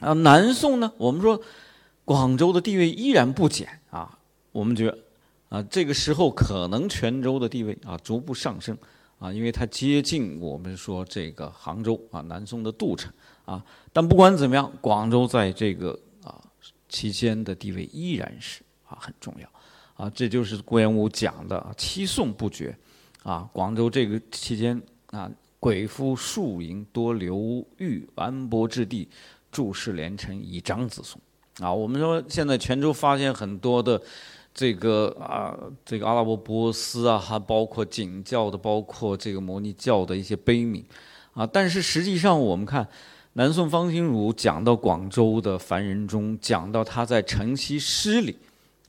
啊，南宋呢，我们说广州的地位依然不减啊，我们觉得啊，这个时候可能泉州的地位啊逐步上升啊，因为它接近我们说这个杭州啊，南宋的都城啊。但不管怎么样，广州在这个啊期间的地位依然是啊很重要啊，这就是顾炎武讲的“七宋不绝”啊，广州这个期间啊，鬼夫数营多流域完博之地。注释连城以长子孙，啊，我们说现在泉州发现很多的这个啊，这个阿拉伯波斯啊，还包括景教的，包括这个摩尼教的一些碑铭，啊，但是实际上我们看南宋方兴儒讲到广州的凡人中，讲到他在城西诗里，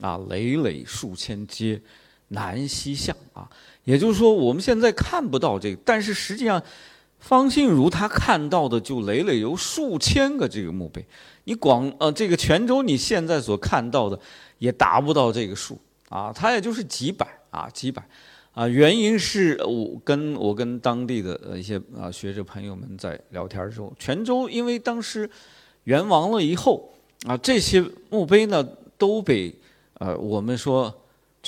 啊，累累数千街南西向啊，也就是说我们现在看不到这个，但是实际上。方信如他看到的就累累有数千个这个墓碑，你广呃这个泉州你现在所看到的也达不到这个数啊，它也就是几百啊几百啊。原因是我跟我跟当地的一些啊学者朋友们在聊天的时候，泉州因为当时元亡了以后啊，这些墓碑呢都被呃我们说。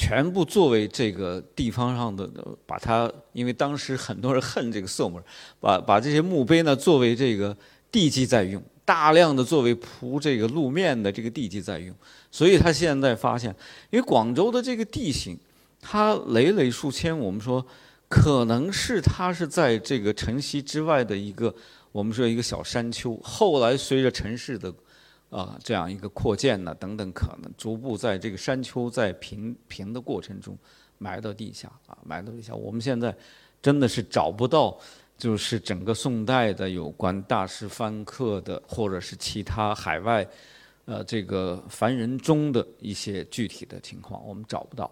全部作为这个地方上的，把它，因为当时很多人恨这个宋人，把把这些墓碑呢作为这个地基在用，大量的作为铺这个路面的这个地基在用，所以他现在发现，因为广州的这个地形，它累累数千，我们说可能是它是在这个城西之外的一个，我们说一个小山丘，后来随着城市的。啊，这样一个扩建呢，等等，可能逐步在这个山丘在平平的过程中埋到地下啊，埋到地下。我们现在真的是找不到，就是整个宋代的有关大师翻刻的，或者是其他海外呃这个凡人中的一些具体的情况，我们找不到。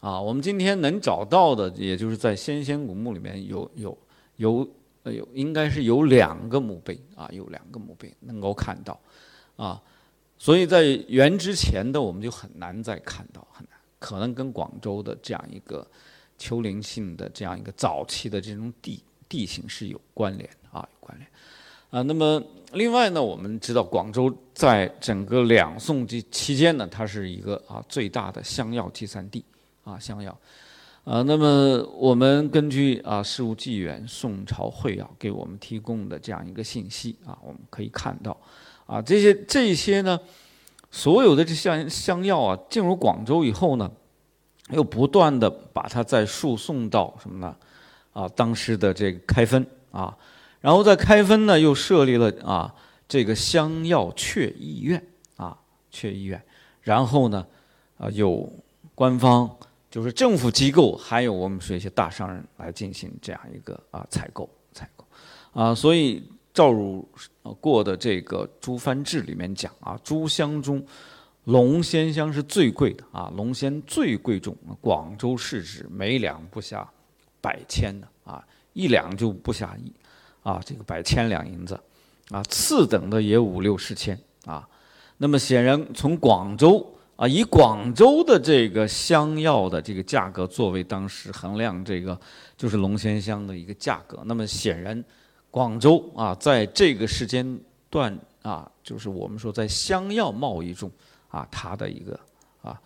啊，我们今天能找到的，也就是在先贤古墓里面有有有有，应该是有两个墓碑啊，有两个墓碑能够看到。啊，所以在元之前的我们就很难再看到，很难，可能跟广州的这样一个丘陵性的这样一个早期的这种地地形是有关联的啊，有关联。啊，那么另外呢，我们知道广州在整个两宋期期间呢，它是一个啊最大的香药集散地啊，香药。啊，那么我们根据啊《事物纪元》宋朝会要给我们提供的这样一个信息啊，我们可以看到。啊，这些这些呢，所有的这香香药啊，进入广州以后呢，又不断的把它再输送到什么呢？啊，当时的这个开封啊，然后在开封呢，又设立了啊这个香药确医院啊，确医院，然后呢，啊有官方就是政府机构，还有我们说一些大商人来进行这样一个啊采购采购啊，所以。赵汝过的这个《朱藩志》里面讲啊，朱香中龙涎香是最贵的啊，龙涎最贵重。广州市值每两不下百千的啊，一两就不下一啊，这个百千两银子啊，次等的也五六十千啊。那么显然从广州啊，以广州的这个香药的这个价格作为当时衡量这个就是龙涎香的一个价格，那么显然。广州啊，在这个时间段啊，就是我们说在香药贸易中啊，它的一个啊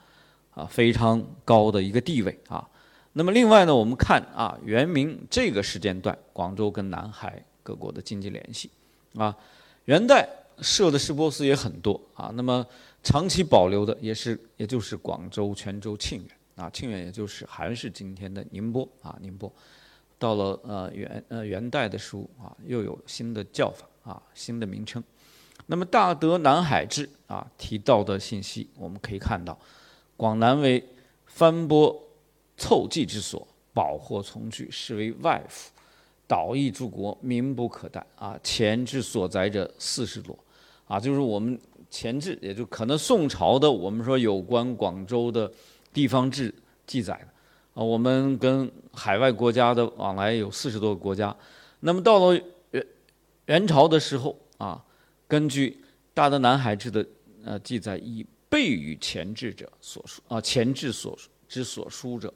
啊非常高的一个地位啊。那么另外呢，我们看啊，元明这个时间段，广州跟南海各国的经济联系啊，元代设的市舶司也很多啊。那么长期保留的也是，也就是广州、泉州、庆元啊，庆元也就是还是今天的宁波啊，宁波。到了呃元呃元代的书啊，又有新的叫法啊，新的名称。那么《大德南海志》啊提到的信息，我们可以看到，广南为帆波凑济之所，宝货从聚，是为外府，岛邑诸国，民不可待啊。前志所载者四十多啊，就是我们前志，也就可能宋朝的我们说有关广州的地方志记载的。啊，我们跟海外国家的往来有四十多个国家。那么到了元元朝的时候啊，根据《大德南海志》的呃记载，以备与前置者所书啊，前置所之所书者，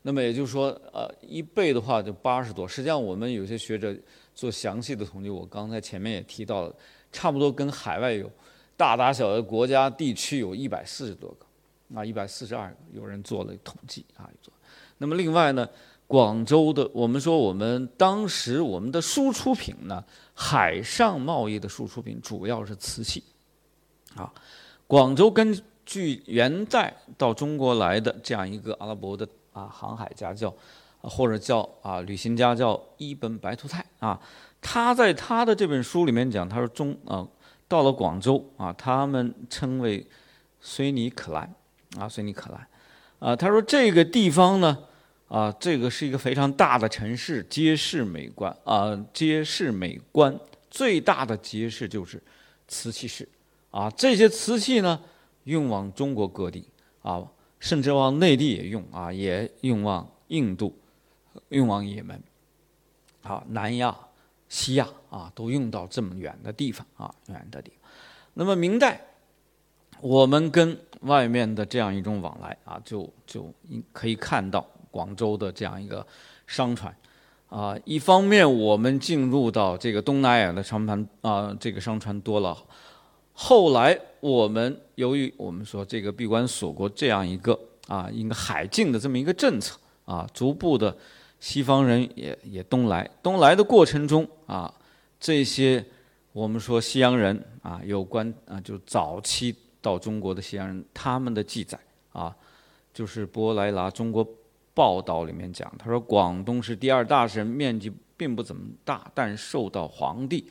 那么也就是说，呃，一倍的话就八十多。实际上，我们有些学者做详细的统计，我刚才前面也提到了，差不多跟海外有大大小的国家地区有一百四十多个，啊，一百四十二个，有人做了统计啊，做。那么另外呢，广州的我们说我们当时我们的输出品呢，海上贸易的输出品主要是瓷器，啊，广州根据元代到中国来的这样一个阿拉伯的啊航海家叫，或者叫啊旅行家叫伊本白图泰啊。他在他的这本书里面讲，他说中啊到了广州啊，他们称为绥尼可兰啊，绥尼可兰啊，他说这个地方呢啊，这个是一个非常大的城市，街市美观啊，街市美观，最大的街市就是瓷器市啊，这些瓷器呢运往中国各地啊，甚至往内地也用啊，也运往印度，运往也门，好，南亚。西亚啊，都用到这么远的地方啊，远的地方。那么明代，我们跟外面的这样一种往来啊，就就可以看到广州的这样一个商船啊。一方面，我们进入到这个东南亚的商船啊，这个商船多了。后来，我们由于我们说这个闭关锁国这样一个啊一个海禁的这么一个政策啊，逐步的。西方人也也东来，东来的过程中啊，这些我们说西洋人啊，有关啊，就早期到中国的西洋人，他们的记载啊，就是波莱拉《中国报道》里面讲，他说广东是第二大省，面积并不怎么大，但受到皇帝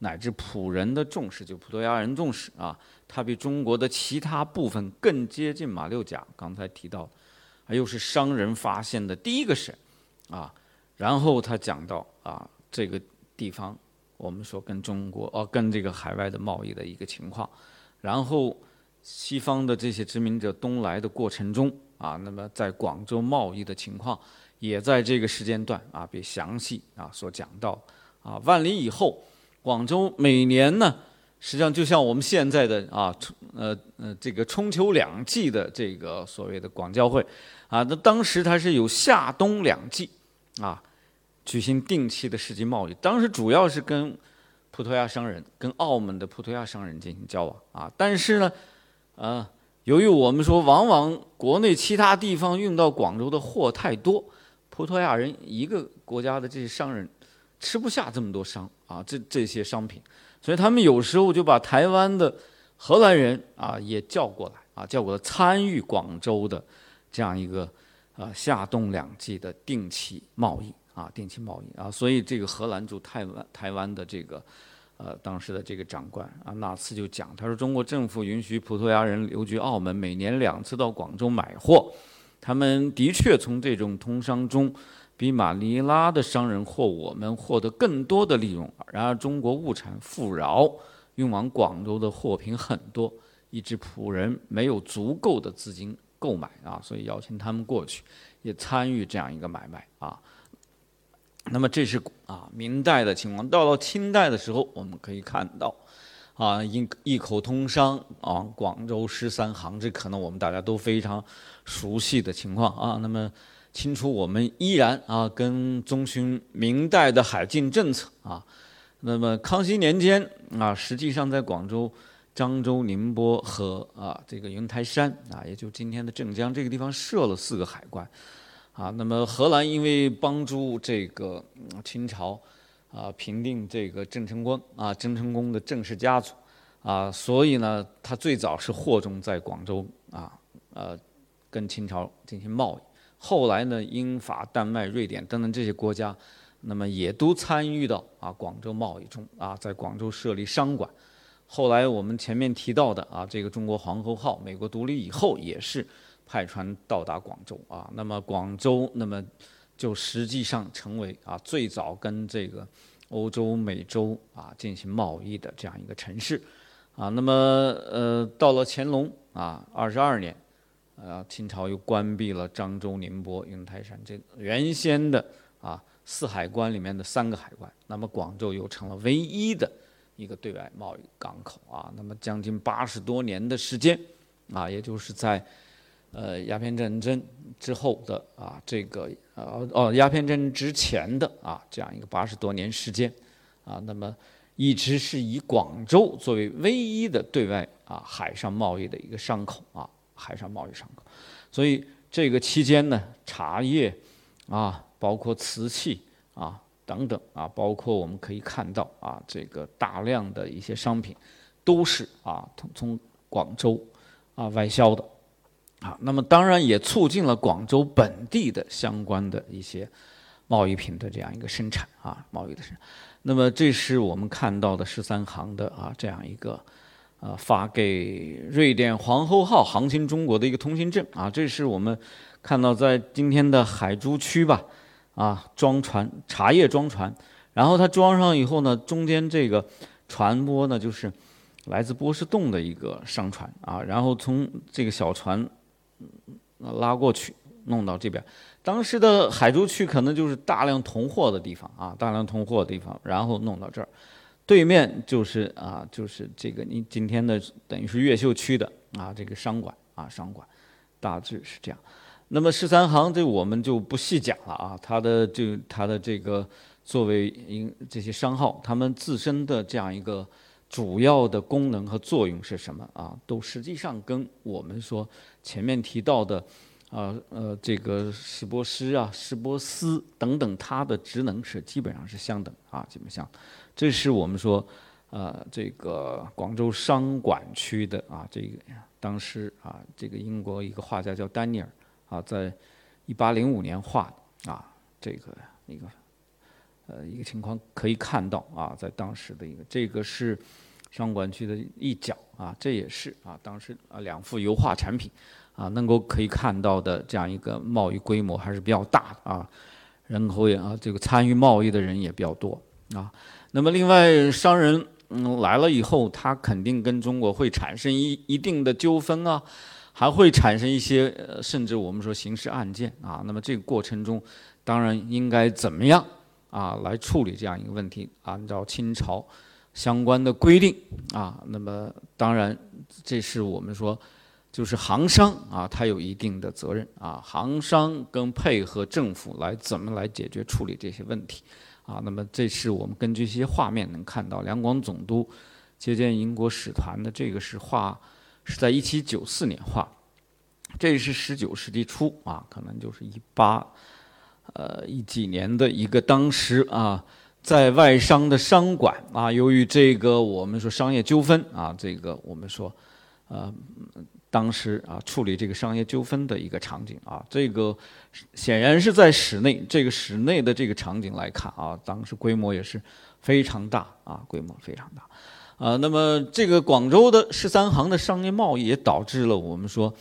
乃至仆人的重视，就葡萄牙人重视啊，它比中国的其他部分更接近马六甲。刚才提到，又是商人发现的第一个省。啊，然后他讲到啊，这个地方我们说跟中国哦，跟这个海外的贸易的一个情况，然后西方的这些殖民者东来的过程中啊，那么在广州贸易的情况也在这个时间段啊被详细啊所讲到啊。万历以后，广州每年呢，实际上就像我们现在的啊，呃呃这个春秋两季的这个所谓的广交会啊，那当时它是有夏冬两季。啊，举行定期的世纪贸易，当时主要是跟葡萄牙商人、跟澳门的葡萄牙商人进行交往啊。但是呢，呃，由于我们说，往往国内其他地方运到广州的货太多，葡萄牙人一个国家的这些商人吃不下这么多商啊，这这些商品，所以他们有时候就把台湾的荷兰人啊也叫过来啊，叫过来参与广州的这样一个。啊，夏冬两季的定期贸易啊，定期贸易啊，所以这个荷兰驻台湾台湾的这个呃当时的这个长官啊，那次就讲，他说中国政府允许葡萄牙人留居澳门，每年两次到广州买货，他们的确从这种通商中比马尼拉的商人或我们获得更多的利润。然而中国物产富饶，运往广州的货品很多，以致仆人没有足够的资金。购买啊，所以邀请他们过去，也参与这样一个买卖啊。那么这是啊明代的情况。到了清代的时候，我们可以看到啊一一口通商啊，广州十三行，这可能我们大家都非常熟悉的情况啊。那么清初我们依然啊跟遵循明代的海禁政策啊。那么康熙年间啊，实际上在广州。漳州、宁波和啊这个云台山啊，也就今天的镇江这个地方设了四个海关，啊，那么荷兰因为帮助这个清朝啊平定这个郑成功啊郑成功的郑氏家族啊，所以呢，他最早是货中在广州啊呃跟清朝进行贸易，后来呢，英法丹麦、瑞典等等这些国家，那么也都参与到啊广州贸易中啊，在广州设立商馆。后来我们前面提到的啊，这个中国皇后号，美国独立以后也是派船到达广州啊。那么广州，那么就实际上成为啊最早跟这个欧洲、美洲啊进行贸易的这样一个城市啊。那么呃，到了乾隆啊二十二年，呃，清朝又关闭了漳州、宁波、云台山这原先的啊四海关里面的三个海关，那么广州又成了唯一的。一个对外贸易港口啊，那么将近八十多年的时间啊，也就是在呃鸦片战争之后的啊这个呃哦鸦片战争之前的啊这样一个八十多年时间啊，那么一直是以广州作为唯一的对外啊海上贸易的一个商口啊，海上贸易商口。所以这个期间呢，茶叶啊，包括瓷器啊等等啊，包括我们可以看到啊，这个大量的一些商品都是啊从从广州啊外销的。啊，那么当然也促进了广州本地的相关的一些贸易品的这样一个生产啊，贸易的生产。那么这是我们看到的十三行的啊这样一个啊发给瑞典皇后号航行中国的一个通行证啊，这是我们看到在今天的海珠区吧啊装船茶叶装船，然后它装上以后呢，中间这个船舶呢就是来自波士顿的一个商船啊，然后从这个小船。拉过去，弄到这边。当时的海珠区可能就是大量囤货的地方啊，大量囤货的地方，然后弄到这儿。对面就是啊，就是这个你今天的等于是越秀区的啊，这个商馆啊，商馆，大致是这样。那么十三行这我们就不细讲了啊，它的就它的这个作为因这些商号，他们自身的这样一个。主要的功能和作用是什么啊？都实际上跟我们说前面提到的，啊呃这个石波斯啊、石波斯等等，它的职能是基本上是相等啊，基本相。这是我们说，呃这个广州商管区的啊，这个当时啊，这个英国一个画家叫丹尼尔啊，在一八零五年画的啊，这个那个。呃，一个情况可以看到啊，在当时的一个这个是商管区的一角啊，这也是啊，当时啊两幅油画产品啊，能够可以看到的这样一个贸易规模还是比较大的啊，人口也啊，这个参与贸易的人也比较多啊。那么另外商人嗯来了以后，他肯定跟中国会产生一一定的纠纷啊，还会产生一些呃，甚至我们说刑事案件啊。那么这个过程中，当然应该怎么样？啊，来处理这样一个问题，按照清朝相关的规定啊，那么当然这是我们说，就是行商啊，它有一定的责任啊，行商跟配合政府来怎么来解决处理这些问题啊，那么这是我们根据一些画面能看到，两广总督接见英国使团的这个是画，是在一七九四年画，这是十九世纪初啊，可能就是一八。呃，一几年的一个当时啊，在外商的商馆啊，由于这个我们说商业纠纷啊，这个我们说，呃，当时啊处理这个商业纠纷的一个场景啊，这个显然是在室内，这个室内的这个场景来看啊，当时规模也是非常大啊，规模非常大，啊，那么这个广州的十三行的商业贸易也导致了我们说。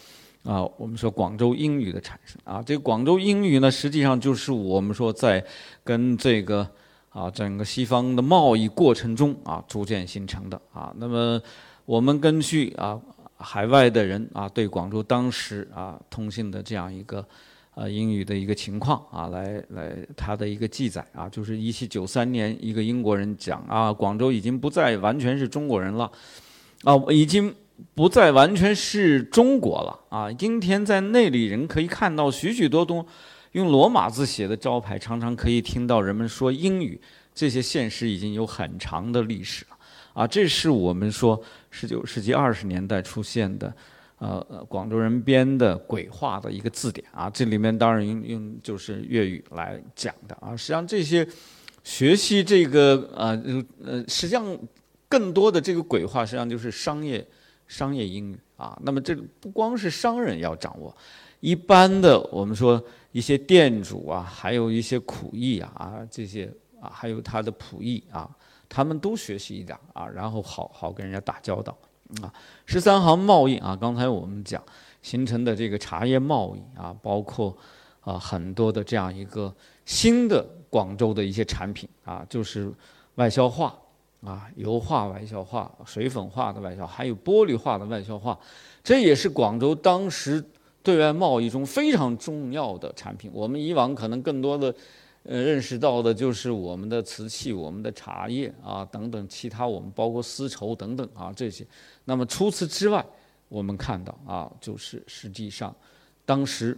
啊，我们说广州英语的产生啊，这个广州英语呢，实际上就是我们说在跟这个啊整个西方的贸易过程中啊逐渐形成的啊。那么我们根据啊海外的人啊对广州当时啊通信的这样一个呃英语的一个情况啊来来他的一个记载啊，就是一七九三年一个英国人讲啊，广州已经不再完全是中国人了啊，已经。不再完全是中国了啊！今天在内里人可以看到许许多多用罗马字写的招牌，常常可以听到人们说英语。这些现实已经有很长的历史了啊！这是我们说十九世纪二十年代出现的，呃，广州人编的鬼话的一个字典啊。这里面当然用用就是粤语来讲的啊。实际上这些学习这个呃呃，实际上更多的这个鬼话，实际上就是商业。商业英语啊，那么这不光是商人要掌握，一般的我们说一些店主啊，还有一些苦役啊啊这些啊，还有他的仆役啊，他们都学习一点啊，然后好好跟人家打交道啊。十三行贸易啊，刚才我们讲形成的这个茶叶贸易啊，包括啊很多的这样一个新的广州的一些产品啊，就是外销化。啊，油画外销画、水粉画的外销，还有玻璃画的外销画，这也是广州当时对外贸易中非常重要的产品。我们以往可能更多的，呃，认识到的就是我们的瓷器、我们的茶叶啊等等，其他我们包括丝绸等等啊这些。那么除此之外，我们看到啊，就是实际上当时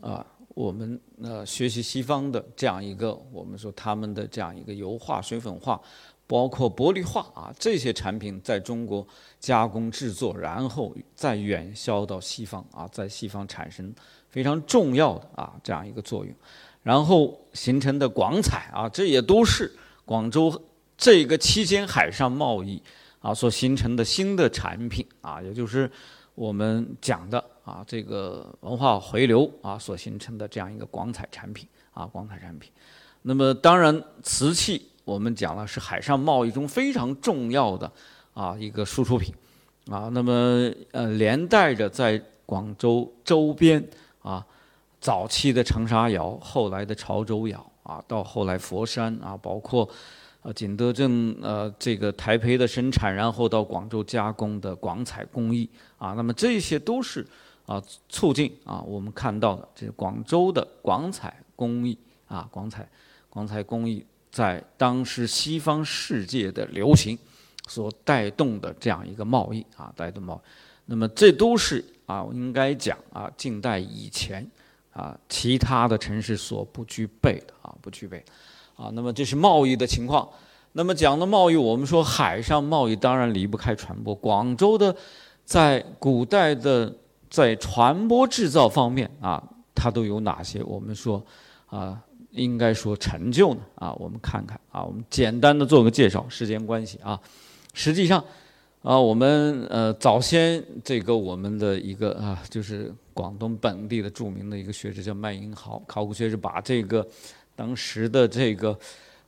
啊。我们呃学习西方的这样一个，我们说他们的这样一个油画、水粉画，包括玻璃化啊这些产品在中国加工制作，然后再远销到西方啊，在西方产生非常重要的啊这样一个作用，然后形成的广彩啊，这也都是广州这个期间海上贸易啊所形成的新的产品啊，也就是我们讲的啊这个文化回流啊所形成的这样一个广彩产品啊广彩产品。那么当然瓷器。我们讲了是海上贸易中非常重要的啊一个输出品啊，那么呃连带着在广州周边啊早期的长沙窑，后来的潮州窑啊，到后来佛山啊，包括呃景德镇呃这个台培的生产，然后到广州加工的广彩工艺啊，那么这些都是啊促进啊我们看到的这广州的广彩工艺啊广彩广彩工艺。在当时西方世界的流行所带动的这样一个贸易啊，带动贸易，那么这都是啊，应该讲啊，近代以前啊，其他的城市所不具备的啊，不具备啊。那么这是贸易的情况。那么讲的贸易，我们说海上贸易当然离不开船舶。广州的在古代的在船舶制造方面啊，它都有哪些？我们说啊。应该说成就呢啊，我们看看啊，我们简单的做个介绍，时间关系啊，实际上啊，我们呃早先这个我们的一个啊，就是广东本地的著名的一个学者叫麦英豪，考古学者把这个当时的这个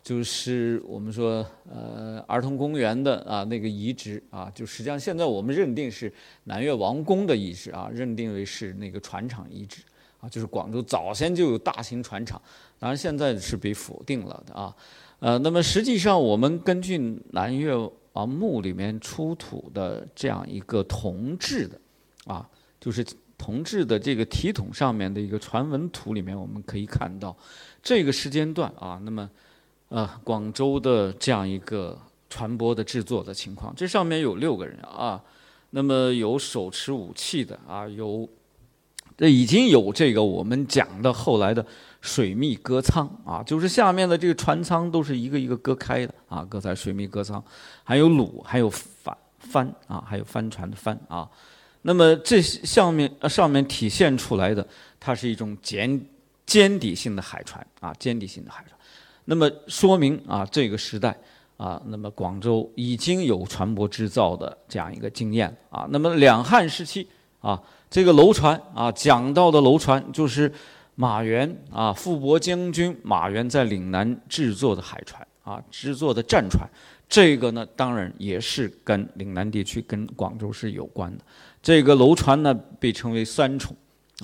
就是我们说呃儿童公园的啊那个遗址啊，就实际上现在我们认定是南越王宫的遗址啊，认定为是那个船厂遗址。啊，就是广州早先就有大型船厂，当然现在是被否定了的啊。呃，那么实际上我们根据南越王墓里面出土的这样一个铜制的，啊，就是铜制的这个体桶上面的一个传闻图里面，我们可以看到这个时间段啊，那么呃广州的这样一个船舶的制作的情况，这上面有六个人啊，那么有手持武器的啊，有。这已经有这个我们讲的后来的水密隔舱啊，就是下面的这个船舱都是一个一个割开的啊，搁在水密隔舱，还有橹，还有帆帆啊，还有帆船的帆啊。那么这上面上面体现出来的，它是一种尖尖底性的海船啊，尖底性的海船。那么说明啊，这个时代啊，那么广州已经有船舶制造的这样一个经验啊。那么两汉时期啊。这个楼船啊，讲到的楼船就是马援啊，傅伯将军马援在岭南制作的海船啊，制作的战船。这个呢，当然也是跟岭南地区、跟广州是有关的。这个楼船呢，被称为三重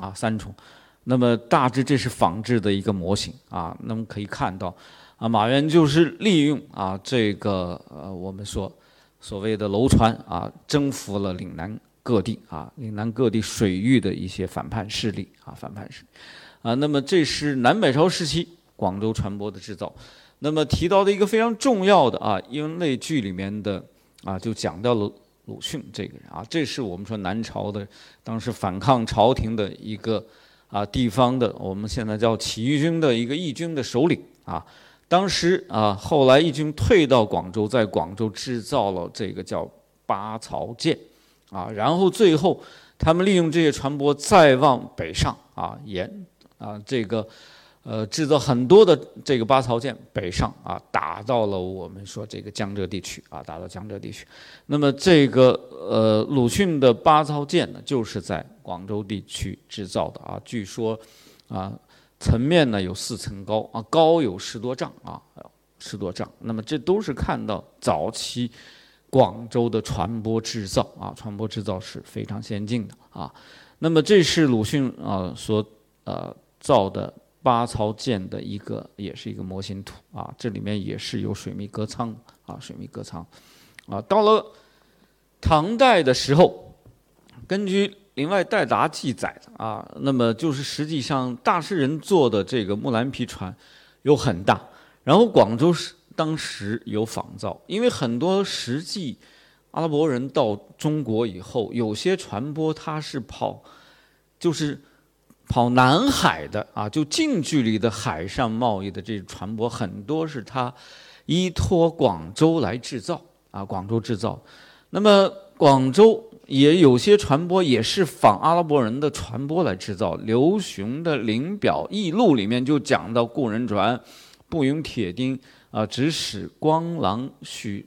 啊，三重。那么大致这是仿制的一个模型啊。那么可以看到啊，马援就是利用啊这个呃，我们说所谓的楼船啊，征服了岭南。各地啊，岭南各地水域的一些反叛势力啊，反叛势力啊。那么这是南北朝时期广州船舶的制造。那么提到的一个非常重要的啊，因为剧里面的啊，就讲到了鲁迅这个人啊，这是我们说南朝的当时反抗朝廷的一个啊地方的，我们现在叫起义军的一个义军的首领啊。当时啊，后来义军退到广州，在广州制造了这个叫八槽舰。啊，然后最后，他们利用这些船舶再往北上啊，沿啊这个，呃，制造很多的这个八槽舰北上啊，打到了我们说这个江浙地区啊，打到江浙地区。那么这个呃鲁迅的八槽舰呢，就是在广州地区制造的啊，据说啊层面呢有四层高啊，高有十多丈啊，十多丈。那么这都是看到早期。广州的船舶制造啊，船舶制造是非常先进的啊。那么这是鲁迅啊所呃造的八槽舰的一个，也是一个模型图啊。这里面也是有水密隔舱啊，水密隔舱啊。到了唐代的时候，根据林外代答记载的啊，那么就是实际上大诗人做的这个木兰皮船有很大，然后广州是。当时有仿造，因为很多实际阿拉伯人到中国以后，有些船舶它是跑，就是跑南海的啊，就近距离的海上贸易的这船舶很多是它依托广州来制造啊，广州制造。那么广州也有些船舶也是仿阿拉伯人的船舶来制造。刘雄的《临表异录》里面就讲到故人船，不用铁钉啊，只使光廊须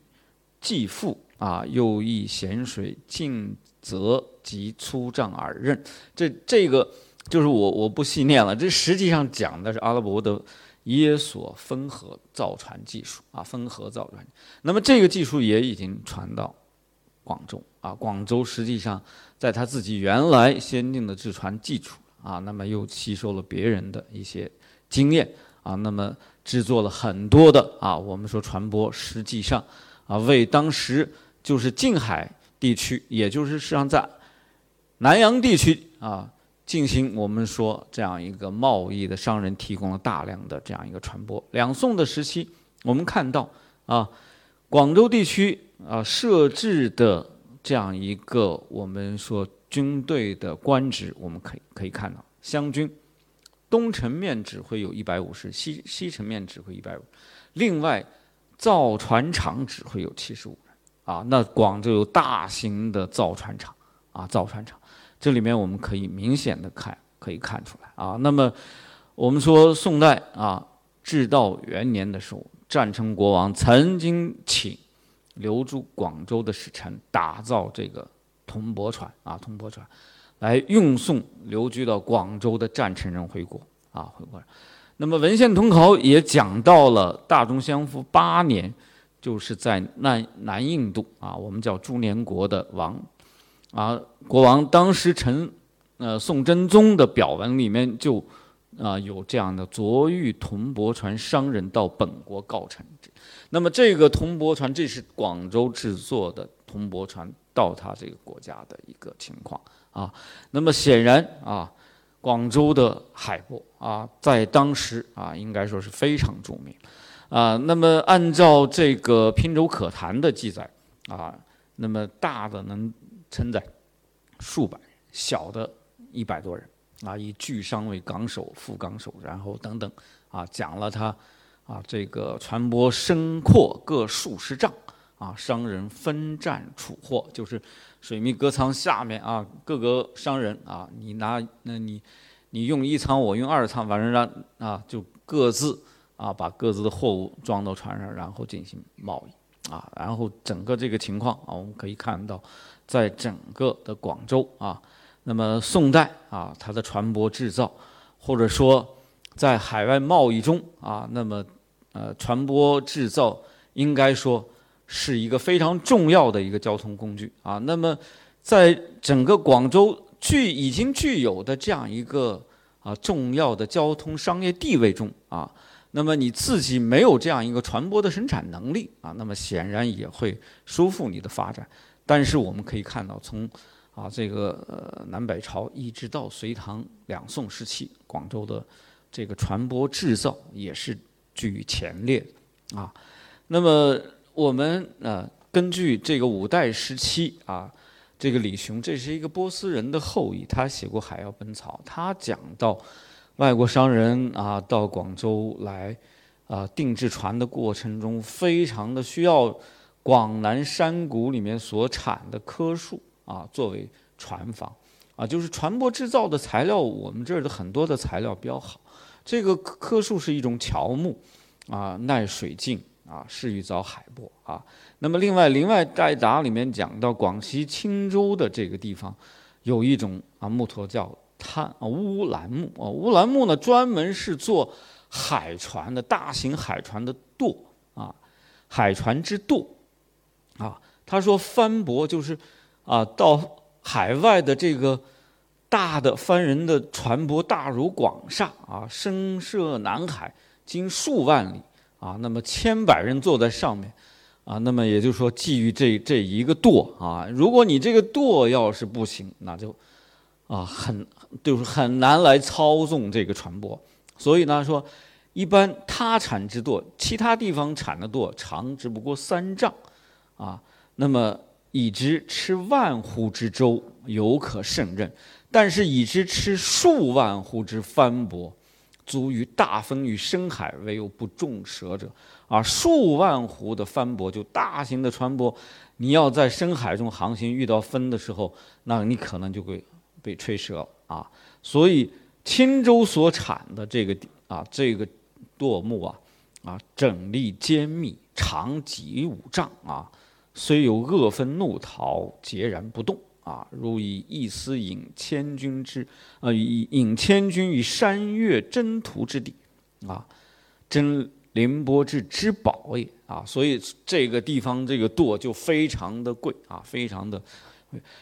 系缚啊，又易咸水尽泽及粗丈而刃。这这个就是我我不细念了。这实际上讲的是阿拉伯的耶索分河造船技术啊，分河造船。那么这个技术也已经传到。广州啊，广州实际上在他自己原来先进的制船技术啊，那么又吸收了别人的一些经验啊，那么制作了很多的啊，我们说船舶，实际上啊，为当时就是近海地区，也就是实际上在南洋地区啊，进行我们说这样一个贸易的商人提供了大量的这样一个船舶。两宋的时期，我们看到啊，广州地区。啊，设置的这样一个我们说军队的官职，我们可以可以看到，湘军东城面指挥有一百五十，西西城面指挥一百五，另外造船厂指挥有七十五人。啊，那广州有大型的造船厂啊，造船厂，这里面我们可以明显的看，可以看出来啊。那么我们说宋代啊，至道元年的时候，战成国王曾经请。留住广州的使臣，打造这个铜箔船啊，铜箔船，来运送留居到广州的战臣人回国啊，回国。那么文献通考也讲到了大中相夫八年，就是在南南印度啊，我们叫朱连国的王啊，国王当时陈呃宋真宗的表文里面就啊有这样的昨遇铜箔船商人到本国告陈。那么这个铜箔船，这是广州制作的铜箔船到他这个国家的一个情况啊。那么显然啊，广州的海舶啊，在当时啊，应该说是非常著名啊。那么按照这个拼舟可谈的记载啊，那么大的能承载数百人，小的一百多人啊，以巨商为港首、副港首，然后等等啊，讲了他。啊，这个船舶深阔各数十丈，啊，商人分占储货，就是水密隔舱下面啊，各个商人啊，你拿那你你用一舱，我用二舱，反正让啊就各自啊把各自的货物装到船上，然后进行贸易啊，然后整个这个情况啊，我们可以看到，在整个的广州啊，那么宋代啊，它的船舶制造，或者说在海外贸易中啊，那么。呃，船舶制造应该说是一个非常重要的一个交通工具啊。那么，在整个广州具已经具有的这样一个啊重要的交通商业地位中啊，那么你自己没有这样一个船舶的生产能力啊，那么显然也会束缚你的发展。但是我们可以看到，从啊这个呃南北朝一直到隋唐两宋时期，广州的这个船舶制造也是。居于前列，啊，那么我们呃根据这个五代时期啊，这个李雄这是一个波斯人的后裔，他写过《海妖本草》，他讲到外国商人啊到广州来啊定制船的过程中，非常的需要广南山谷里面所产的棵树啊作为船房啊，就是船舶制造的材料，我们这儿的很多的材料比较好。这个棵树是一种乔木，啊，耐水浸，啊，适于造海舶，啊。那么另外，《林外代答》里面讲到广西钦州的这个地方，有一种啊木头叫滩啊乌兰木，啊乌兰木呢专门是做海船的大型海船的舵，啊，海船之舵，啊，他说帆舶就是啊到海外的这个。大的帆人的船舶大如广厦啊，声涉南海，经数万里啊，那么千百人坐在上面啊，那么也就是说，基于这这一个舵啊，如果你这个舵要是不行，那就啊很就是很难来操纵这个船舶。所以呢，说一般他产之舵，其他地方产的舵长只不过三丈啊，那么以之吃万户之舟，犹可胜任。但是以之吃数万户之帆舶，足于大风与深海，唯有不中蛇者。啊，数万湖的帆舶，就大型的船舶，你要在深海中航行，遇到风的时候，那你可能就会被吹折啊。所以青州所产的这个啊，这个舵木啊，啊，整立坚密，长几五丈啊，虽有恶风怒涛，截然不动。啊，如以一丝引千军之，呃，以引千军于山岳征途之地，啊，真凌波之之宝也啊！所以这个地方这个舵就非常的贵啊，非常的。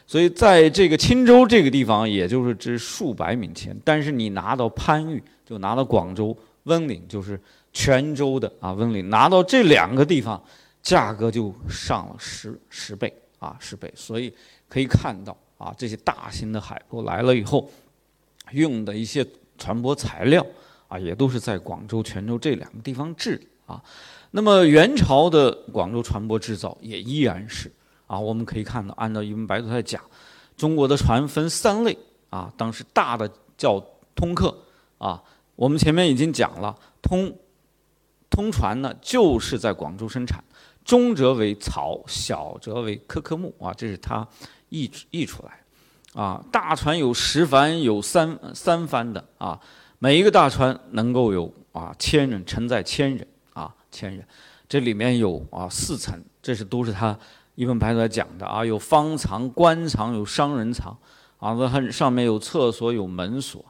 所以在这个青州这个地方，也就是值数百米钱，但是你拿到番禺，就拿到广州温岭，就是泉州的啊温岭，拿到这两个地方，价格就上了十十倍啊，十倍。所以。可以看到啊，这些大型的海舶来了以后，用的一些船舶材料啊，也都是在广州、泉州这两个地方制啊。那么元朝的广州船舶制造也依然是啊，我们可以看到，按照一本白图在讲，中国的船分三类啊，当时大的叫通客啊，我们前面已经讲了，通通船呢就是在广州生产，中则为草，小则为棵棵木啊，这是它。译译出来，啊，大船有十帆，有三三帆的啊，每一个大船能够有啊千人承载千人啊千人，这里面有啊四层，这是都是他一本排来讲的啊，有方舱、官舱、有商人舱啊，它上面有厕所、有门锁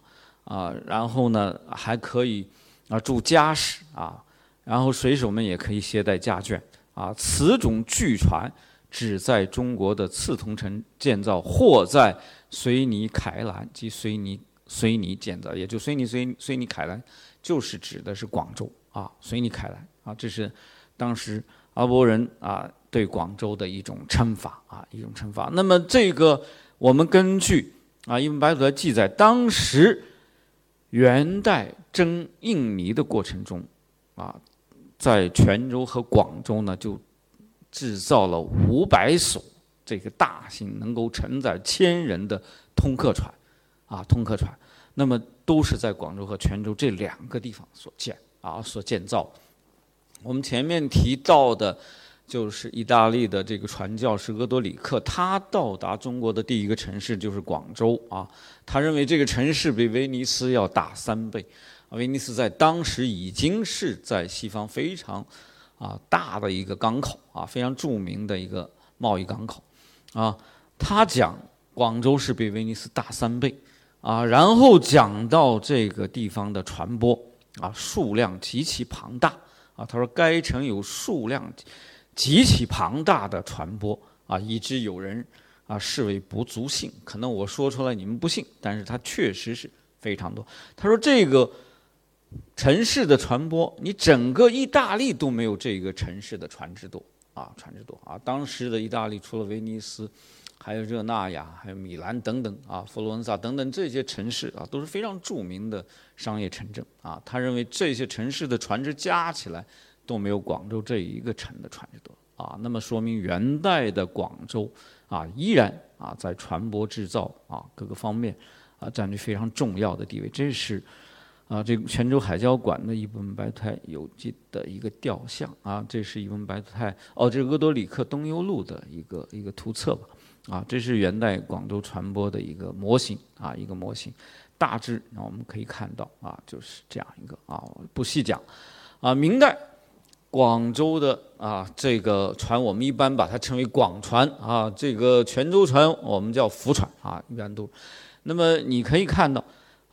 啊，然后呢还可以啊住家室啊，然后水手们也可以携带家眷啊，此种巨船。只在中国的刺桐城建造，或在绥尼凯兰及绥尼绥尼建造，也就绥尼绥绥尼凯兰，就是指的是广州啊，绥尼凯兰啊，这是当时阿拉伯人啊对广州的一种称法啊，一种称法。那么这个我们根据啊，因为白土的记载，当时元代征印尼的过程中啊，在泉州和广州呢就。制造了五百艘这个大型能够承载千人的通客船，啊，通客船，那么都是在广州和泉州这两个地方所建啊，所建造。我们前面提到的，就是意大利的这个传教士厄多里克，他到达中国的第一个城市就是广州啊，他认为这个城市比威尼斯要大三倍，威尼斯在当时已经是在西方非常。啊，大的一个港口啊，非常著名的一个贸易港口，啊，他讲广州是比威尼斯大三倍，啊，然后讲到这个地方的船舶啊，数量极其庞大，啊，他说该城有数量极其庞大的船舶，啊，以致有人啊视为不足信，可能我说出来你们不信，但是它确实是非常多。他说这个。城市的传播，你整个意大利都没有这个城市的船只多啊，船只多啊。当时的意大利除了威尼斯，还有热那亚，还有米兰等等啊，佛罗伦萨等等这些城市啊，都是非常著名的商业城镇啊。他认为这些城市的船只加起来都没有广州这一个城的船只多啊。那么说明元代的广州啊，依然啊在船舶制造啊各个方面啊占据非常重要的地位。这是。啊，这个泉州海交馆的一本白泰有机的一个雕像啊，这是一本白泰哦，这是鄂多里克东游录的一个一个图册吧？啊，这是元代广州传播的一个模型啊，一个模型，大致那我们可以看到啊，就是这样一个啊，不细讲啊。明代广州的啊这个船，我们一般把它称为广船啊，这个泉州船我们叫福船啊，一般都。那么你可以看到。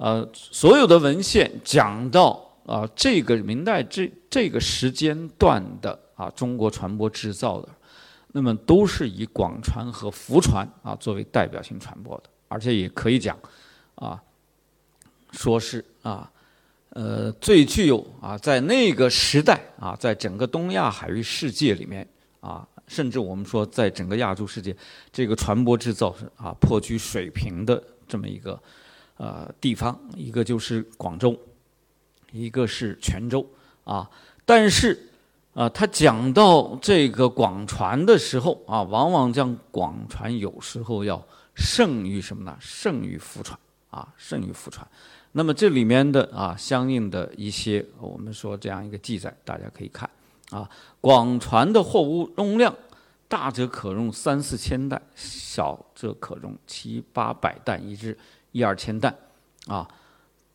呃，所有的文献讲到啊，这个明代这这个时间段的啊，中国船舶制造的，那么都是以广船和福船啊作为代表性船舶的，而且也可以讲啊，说是啊，呃，最具有啊，在那个时代啊，在整个东亚海域世界里面啊，甚至我们说在整个亚洲世界，这个船舶制造是啊颇具水平的这么一个。呃，地方一个就是广州，一个是泉州啊。但是啊，他讲到这个广船的时候啊，往往将广船有时候要胜于什么呢？胜于福船啊，胜于福船。那么这里面的啊，相应的一些我们说这样一个记载，大家可以看啊，广船的货物容量大则可容三四千担，小则可容七八百担一只，一二千担啊。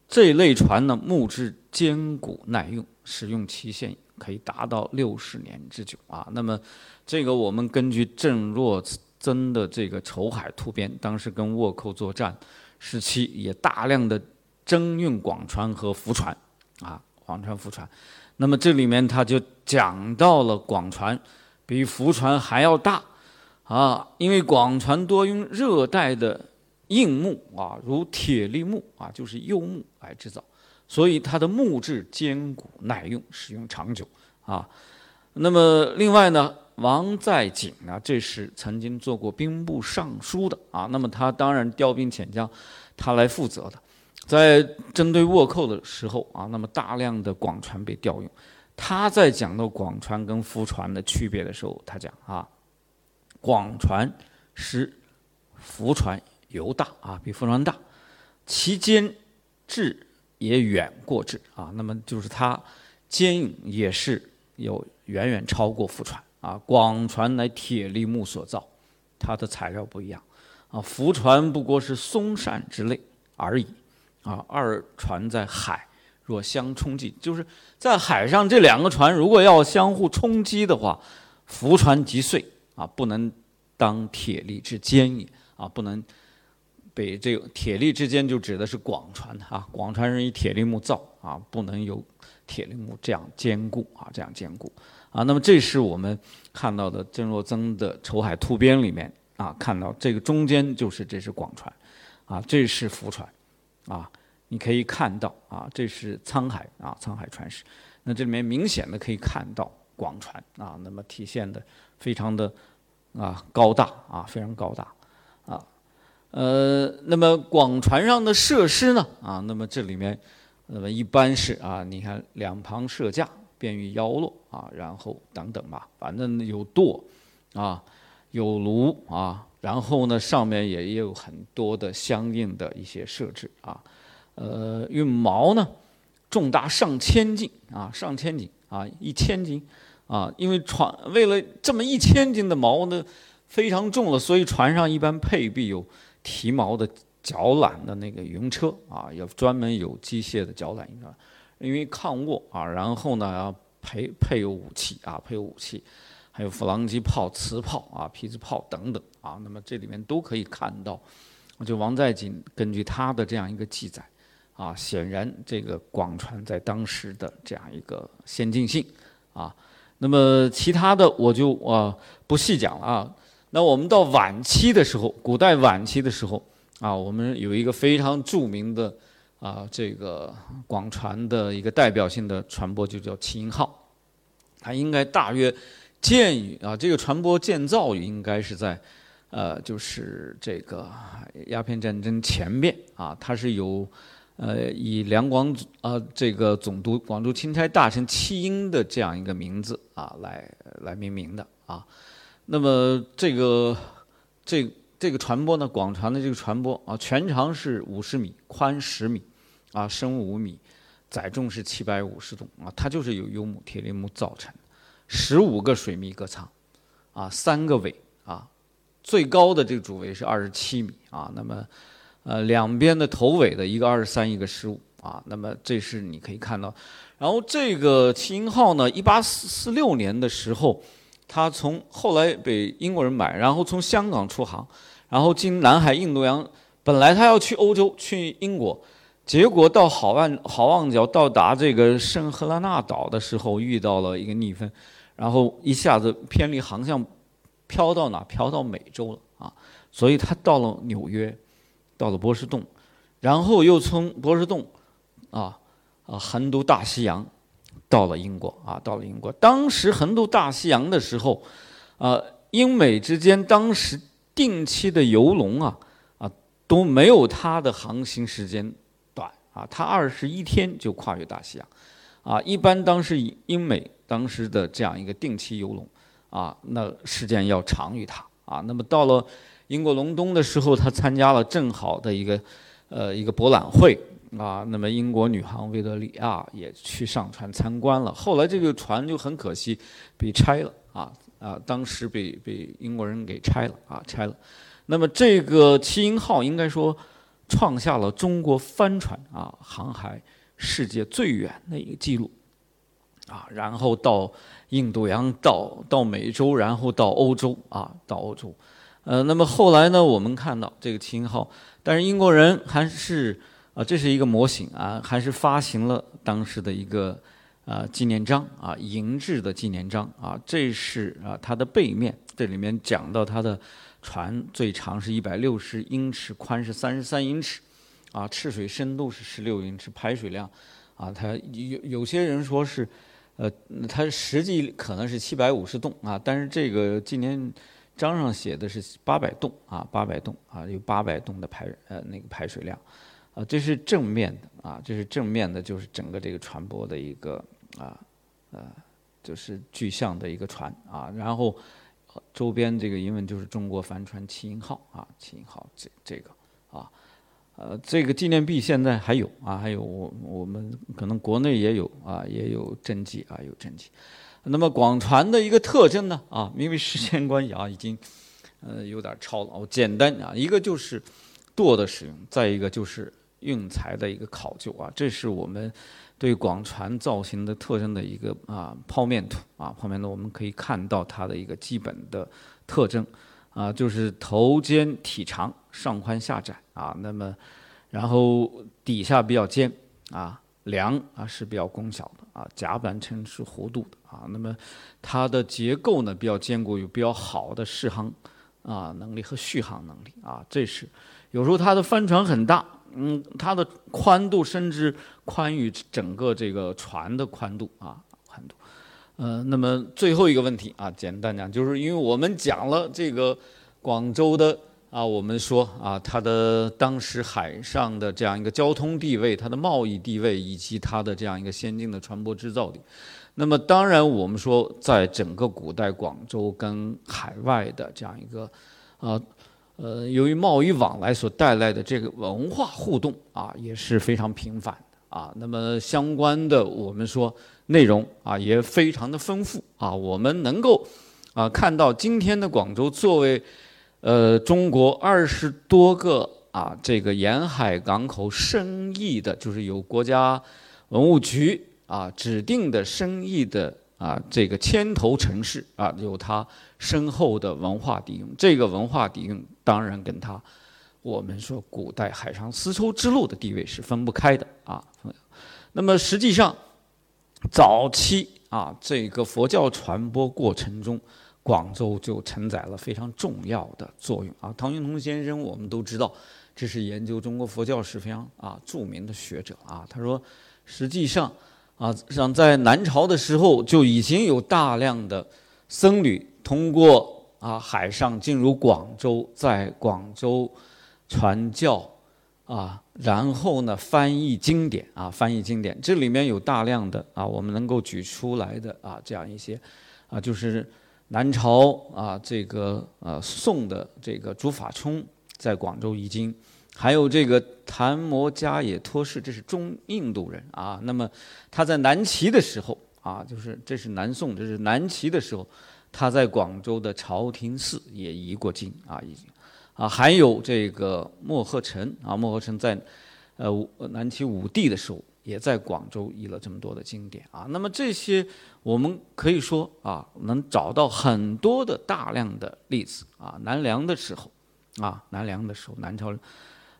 这类船呢，木质坚固耐用，使用期限可以达到六十年之久啊。那么这个我们根据郑若曾的这个《筹海图编》，当时跟倭寇作战时期也大量的。征运广船和浮船，啊，广船、浮船，那么这里面他就讲到了广船比浮船还要大，啊，因为广船多用热带的硬木啊，如铁力木啊，就是柚木来制造，所以它的木质坚固耐用，使用长久啊。那么另外呢，王在景啊，这是曾经做过兵部尚书的啊，那么他当然调兵遣将，他来负责的。在针对倭寇的时候啊，那么大量的广船被调用。他在讲到广船跟浮船的区别的时候，他讲啊，广船是浮船犹大啊，比浮船大，其坚质也远过之啊。那么就是它坚硬也是有远远超过浮船啊。广船乃铁力木所造，它的材料不一样啊。浮船不过是松杉之类而已。啊，二船在海若相冲击，就是在海上这两个船如果要相互冲击的话，浮船即碎啊，不能当铁力之坚也啊，不能被这个铁力之间就指的是广船啊，广船是以铁力木造啊，不能有铁力木这样坚固啊，这样坚固啊。那么这是我们看到的郑若曾的《筹海图编》里面啊，看到这个中间就是这是广船啊，这是浮船。啊，你可以看到啊，这是沧海啊，沧海船史。那这里面明显的可以看到广船啊，那么体现的非常的啊高大啊，非常高大。呃，那么广船上的设施呢啊，那么这里面那么一般是啊，你看两旁设架，便于摇落啊，然后等等吧，反正有舵啊，有炉啊。然后呢，上面也有很多的相应的一些设置啊，呃，运毛呢，重达上千斤啊，上千斤啊，一千斤啊，因为船为了这么一千斤的锚呢，非常重了，所以船上一般配备有提毛的绞缆的那个云车啊，有专门有机械的绞缆云车，因为抗倭啊，然后呢配配有武器啊，配有武器。还有弗朗机炮、磁炮啊、皮子炮等等啊，那么这里面都可以看到，就王在锦根据他的这样一个记载啊，显然这个广船在当时的这样一个先进性啊，那么其他的我就啊不细讲了啊。那我们到晚期的时候，古代晚期的时候啊，我们有一个非常著名的啊这个广船的一个代表性的船舶，就叫齐英号，它应该大约。建于啊，这个船舶建造于应该是在，呃，就是这个鸦片战争前面啊，它是由，呃，以两广啊这个总督广州钦差大臣戚英的这样一个名字啊来来命名的啊。那么这个这这个船舶呢，广船的这个船舶啊，全长是五十米，宽十米，啊，深五米，载重是七百五十吨啊，它就是由柚木、铁力木造成。十五个水密隔舱，啊，三个尾啊，最高的这个主尾是二十七米啊，那么，呃，两边的头尾的一个二十三，一个十五啊，那么这是你可以看到。然后这个七英号呢，一八四四六年的时候，他从后来被英国人买，然后从香港出航，然后经南海、印度洋，本来他要去欧洲，去英国。结果到好望好望角到达这个圣赫拉纳岛的时候，遇到了一个逆风，然后一下子偏离航向，飘到哪？飘到美洲了啊！所以他到了纽约，到了波士顿，然后又从波士顿，啊啊横渡大西洋，到了英国啊，到了英国。当时横渡大西洋的时候，啊，英美之间当时定期的游轮啊啊都没有它的航行时间短。啊，它二十一天就跨越大西洋，啊，一般当时英美当时的这样一个定期游龙，啊，那时间要长于它，啊，那么到了英国隆冬的时候，他参加了正好的一个，呃，一个博览会，啊，那么英国女航维多利亚也去上船参观了。后来这个船就很可惜被拆了啊啊，当时被被英国人给拆了啊拆了。那么这个七英号应该说创下了中国帆船啊航海世界最远的一个记录啊，然后到印度洋，到到美洲，然后到欧洲啊，到欧洲。呃，那么后来呢，我们看到这个七英号，但是英国人还是。啊，这是一个模型啊，还是发行了当时的一个啊纪念章啊，银质的纪念章啊。这是啊它的背面，这里面讲到它的船最长是一百六十英尺，宽是三十三英尺，啊，赤水深度是十六英尺，排水量啊，它有有些人说是呃，它实际可能是七百五十栋啊，但是这个纪念章上写的是八百栋啊，八百栋啊，有八百栋的排呃那个排水量。啊，这是正面的啊，这是正面的，就是整个这个船舶的一个啊，呃，就是具象的一个船啊，然后周边这个英文就是中国帆船七英号啊，七英号这这个啊，呃，这个纪念币现在还有啊，还有我我们可能国内也有啊，也有真迹啊，有真迹。那么广船的一个特征呢啊，因为时间关系啊，已经呃有点超了，我简单啊，一个就是舵的使用，再一个就是。运材的一个考究啊，这是我们对广船造型的特征的一个啊剖面图啊，剖面图我们可以看到它的一个基本的特征啊，就是头尖体长，上宽下窄啊，那么然后底下比较尖啊，梁啊是比较弓小的啊，甲板层是弧度的啊，那么它的结构呢比较坚固，有比较好的适航啊能力和续航能力啊，这是有时候它的帆船很大。嗯，它的宽度甚至宽于整个这个船的宽度啊，宽度。呃，那么最后一个问题啊，简单讲，就是因为我们讲了这个广州的啊，我们说啊，它的当时海上的这样一个交通地位、它的贸易地位以及它的这样一个先进的船舶制造力。那么当然，我们说在整个古代广州跟海外的这样一个啊。呃，由于贸易往来所带来的这个文化互动啊，也是非常频繁的啊。那么相关的我们说内容啊，也非常的丰富啊。我们能够啊看到今天的广州作为呃中国二十多个啊这个沿海港口生意的，就是有国家文物局啊指定的生意的。啊，这个牵头城市啊，有它深厚的文化底蕴。这个文化底蕴当然跟它，我们说古代海上丝绸之路的地位是分不开的啊。那么实际上，早期啊，这个佛教传播过程中，广州就承载了非常重要的作用啊。唐云同先生，我们都知道，这是研究中国佛教史非常啊著名的学者啊。他说，实际上。啊，像在南朝的时候就已经有大量的僧侣通过啊海上进入广州，在广州传教啊，然后呢翻译经典啊，翻译经典，这里面有大量的啊，我们能够举出来的啊这样一些啊，就是南朝啊这个呃宋的这个竺法冲在广州已经。还有这个昙摩迦也托氏，这是中印度人啊。那么他在南齐的时候啊，就是这是南宋，这是南齐的时候，他在广州的朝廷寺也移过经啊，已经啊。还有这个莫赫成啊，莫赫成在呃南齐武帝的时候，也在广州译了这么多的经典啊。那么这些我们可以说啊，能找到很多的大量的例子啊。南梁的时候啊，南梁的时候，南朝。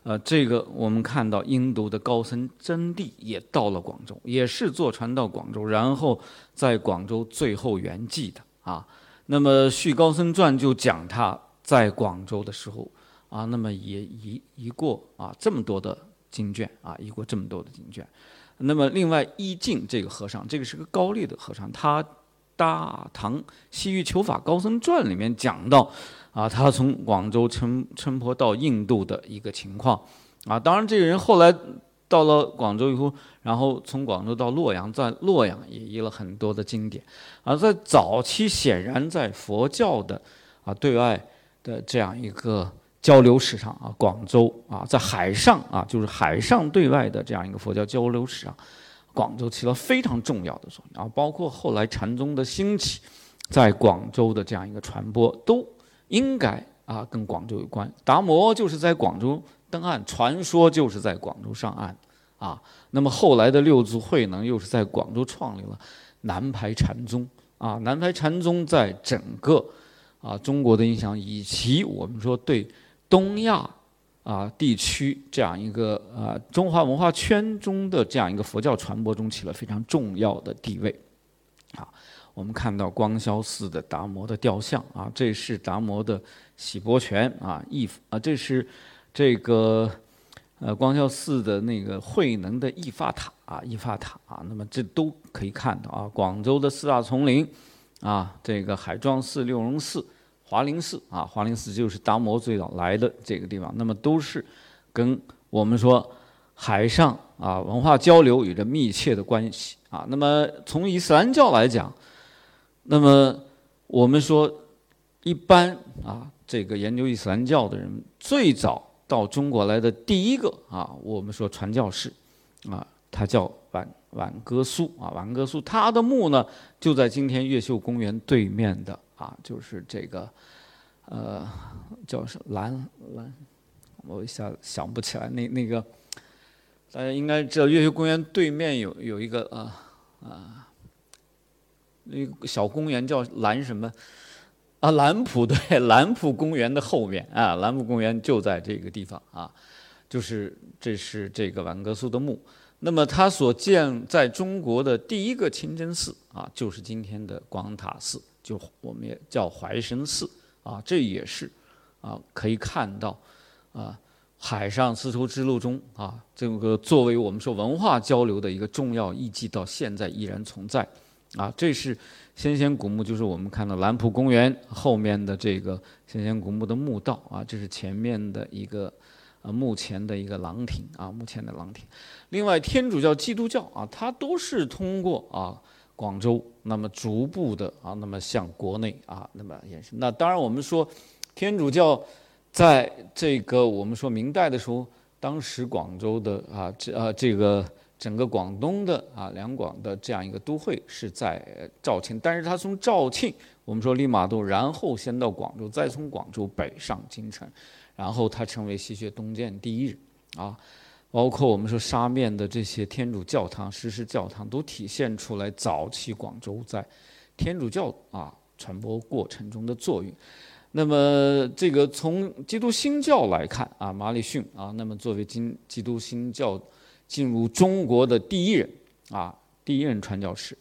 呃，这个我们看到印度的高僧真谛也到了广州，也是坐船到广州，然后在广州最后圆寂的啊。那么《续高僧传》就讲他在广州的时候啊，那么也移移过啊这么多的经卷啊，移过这么多的经卷。那么另外一静这个和尚，这个是个高丽的和尚，他《大唐西域求法高僧传》里面讲到。啊，他从广州乘乘坡到印度的一个情况，啊，当然这个人后来到了广州以后，然后从广州到洛阳，在洛阳也译了很多的经典，而在早期显然在佛教的啊对外的这样一个交流史上啊，广州啊，在海上啊，就是海上对外的这样一个佛教交流史上，广州起了非常重要的作用啊。包括后来禅宗的兴起，在广州的这样一个传播，都应该啊跟广州有关。达摩就是在广州登岸，传说就是在广州上岸啊。那么后来的六祖慧能又是在广州创立了南派禅宗啊。南派禅宗在整个啊中国的影响，以及我们说对。东亚啊地区这样一个啊中华文化圈中的这样一个佛教传播中起了非常重要的地位，我们看到光孝寺的达摩的雕像啊，这是达摩的喜钵泉啊，义啊，这是这个呃光孝寺的那个慧能的义法塔啊，义法塔啊，那么这都可以看到啊，广州的四大丛林啊，这个海庄寺、六榕寺。华林寺啊，华林寺就是达摩最早来的这个地方，那么都是跟我们说海上啊文化交流有着密切的关系啊。那么从伊斯兰教来讲，那么我们说一般啊，这个研究伊斯兰教的人最早到中国来的第一个啊，我们说传教士啊，他叫晚晚哥苏啊，晚哥苏，他的墓呢就在今天越秀公园对面的。啊，就是这个，呃，叫什蓝蓝，我一下想不起来。那那个，大家应该知道，越秀公园对面有有一个啊啊，那个小公园叫蓝什么？啊，蓝浦对，蓝浦公园的后面啊，蓝浦公园就在这个地方啊，就是这是这个晚格苏的墓。那么他所建在中国的第一个清真寺啊，就是今天的广塔寺。就我们也叫怀神寺啊，这也是啊，可以看到啊，海上丝绸之路中啊，这个作为我们说文化交流的一个重要遗迹，到现在依然存在啊。这是先贤古墓，就是我们看到兰浦公园后面的这个先贤古墓的墓道啊，这是前面的一个啊，目前的一个廊亭啊，目前的廊亭。另外，天主教、基督教啊，它都是通过啊。广州，那么逐步的啊，那么向国内啊，那么延伸。那当然，我们说天主教在这个我们说明代的时候，当时广州的啊，这啊这个整个广东的啊两广的这样一个都会是在肇庆，但是他从肇庆，我们说利玛窦，然后先到广州，再从广州北上京城，然后他成为西学东渐第一人啊。包括我们说沙面的这些天主教堂、石狮教堂，都体现出来早期广州在天主教啊传播过程中的作用。那么，这个从基督新教来看啊，马里逊啊，那么作为今基督新教进入中国的第一人啊，第一任传教士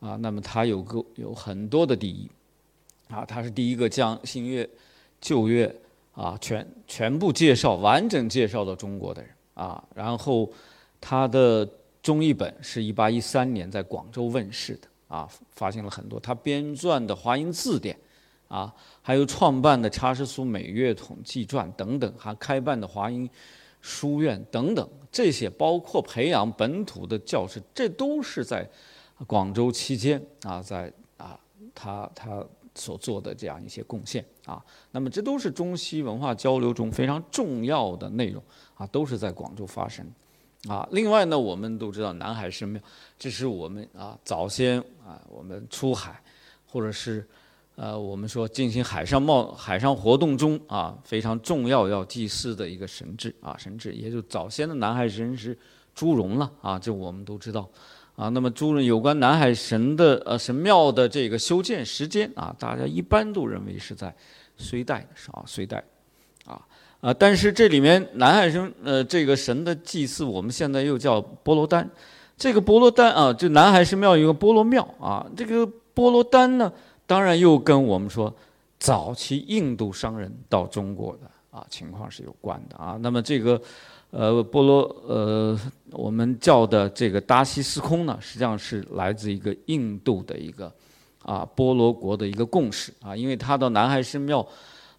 啊，那么他有个有很多的第一啊，他是第一个将新月、旧月啊全全部介绍、完整介绍到中国的人。啊，然后他的中译本是一八一三年在广州问世的啊，发行了很多。他编撰的华音字典啊，还有创办的查士苏美月统计传等等，还开办的华英书院等等，这些包括培养本土的教师，这都是在广州期间啊，在啊他他所做的这样一些贡献啊。那么这都是中西文化交流中非常重要的内容。啊，都是在广州发生，啊，另外呢，我们都知道南海神庙，这是我们啊早先啊我们出海，或者是呃我们说进行海上贸海上活动中啊非常重要要祭祀的一个神志啊神志，也就早先的南海神是朱融了啊，这我们都知道啊。那么朱融有关南海神的呃神庙的这个修建时间啊，大家一般都认为是在隋代的时候，隋代啊。啊，但是这里面南海神呃这个神的祭祀，我们现在又叫波罗丹。这个波罗丹啊，就南海神庙有个波罗庙啊。这个波罗丹呢，当然又跟我们说早期印度商人到中国的啊情况是有关的啊。那么这个呃波罗呃我们叫的这个达西斯空呢，实际上是来自一个印度的一个啊波罗国的一个共识啊，因为他到南海神庙。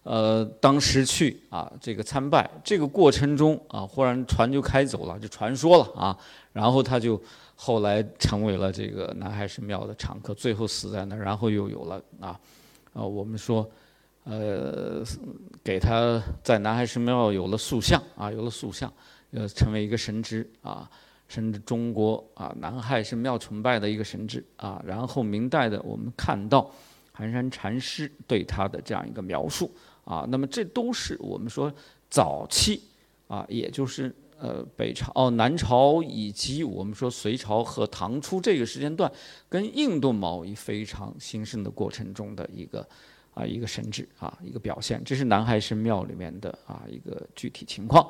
呃，当时去啊，这个参拜，这个过程中啊，忽然船就开走了，就传说了啊，然后他就后来成为了这个南海神庙的常客，最后死在那儿，然后又有了啊，啊，我们说呃，给他在南海神庙有了塑像啊，有了塑像，呃，成为一个神祗啊，甚至中国啊南海神庙崇拜的一个神祗啊。然后明代的我们看到寒山禅师对他的这样一个描述啊，那么这都是我们说早期啊，也就是呃北朝、哦南朝以及我们说隋朝和唐初这个时间段跟印度贸易非常兴盛的过程中的一个。啊，一个神智啊，一个表现，这是南海神庙里面的啊一个具体情况，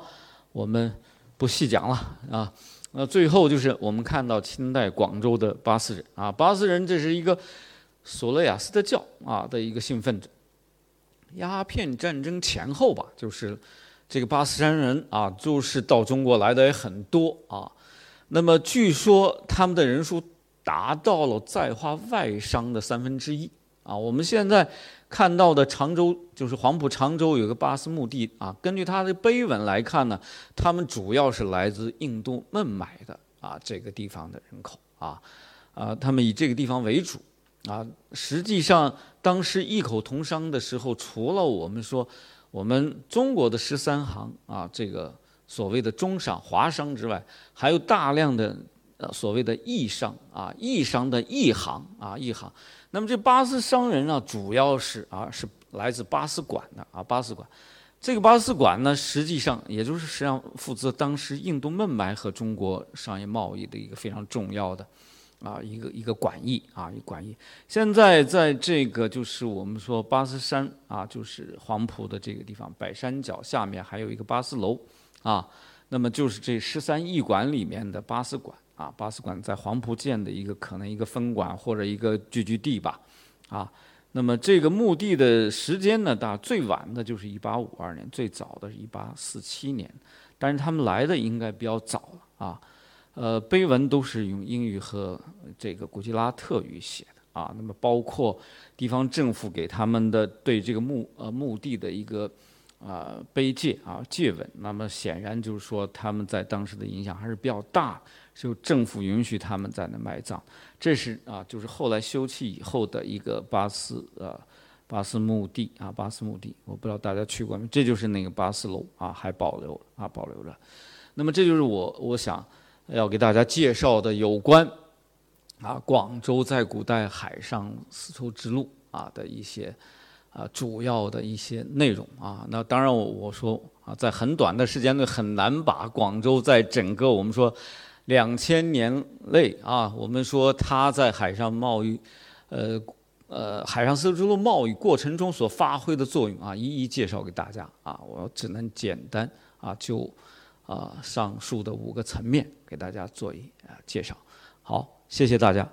我们不细讲了啊。那最后就是我们看到清代广州的巴斯人啊，巴斯人这是一个索罗亚斯德教啊的一个兴奋者。鸦片战争前后吧，就是这个巴斯山人啊，就是到中国来的也很多啊。那么据说他们的人数达到了在华外商的三分之一啊。我们现在。看到的常州就是黄埔常州有个巴斯墓地啊，根据它的碑文来看呢，他们主要是来自印度孟买的啊这个地方的人口啊，啊他们以这个地方为主啊。实际上当时异口同声的时候，除了我们说我们中国的十三行啊这个所谓的中商华商之外，还有大量的呃所谓的异商啊异商的异行啊异行。那么这巴斯商人呢，主要是啊是来自巴斯馆的啊巴斯馆，这个巴斯馆呢，实际上也就是实际上负责当时印度孟买和中国商业贸易的一个非常重要的啊一个一个馆驿啊一馆驿。现在在这个就是我们说巴斯山啊，就是黄埔的这个地方百山脚下面还有一个巴斯楼啊，那么就是这十三驿馆里面的巴斯馆。啊，巴斯馆在黄埔建的一个可能一个分馆或者一个聚居地吧，啊，那么这个墓地的时间呢，大最晚的就是一八五二年，最早的是一八四七年，但是他们来的应该比较早了啊，呃，碑文都是用英语和这个古吉拉特语写的啊，那么包括地方政府给他们的对这个墓呃墓地的一个啊碑界啊界文，那么显然就是说他们在当时的影响还是比较大。就政府允许他们在那埋葬，这是啊，就是后来修葺以后的一个巴斯呃巴斯墓地啊，巴斯墓地，我不知道大家去过没？这就是那个巴斯楼啊，还保留啊，保留着。那么这就是我我想要给大家介绍的有关啊广州在古代海上丝绸之路啊的一些啊主要的一些内容啊。那当然我我说啊，在很短的时间内很难把广州在整个我们说。两千年内啊，我们说它在海上贸易，呃呃，海上丝绸之路贸易过程中所发挥的作用啊，一一介绍给大家啊，我只能简单啊，就啊上述的五个层面给大家做一啊介绍。好，谢谢大家。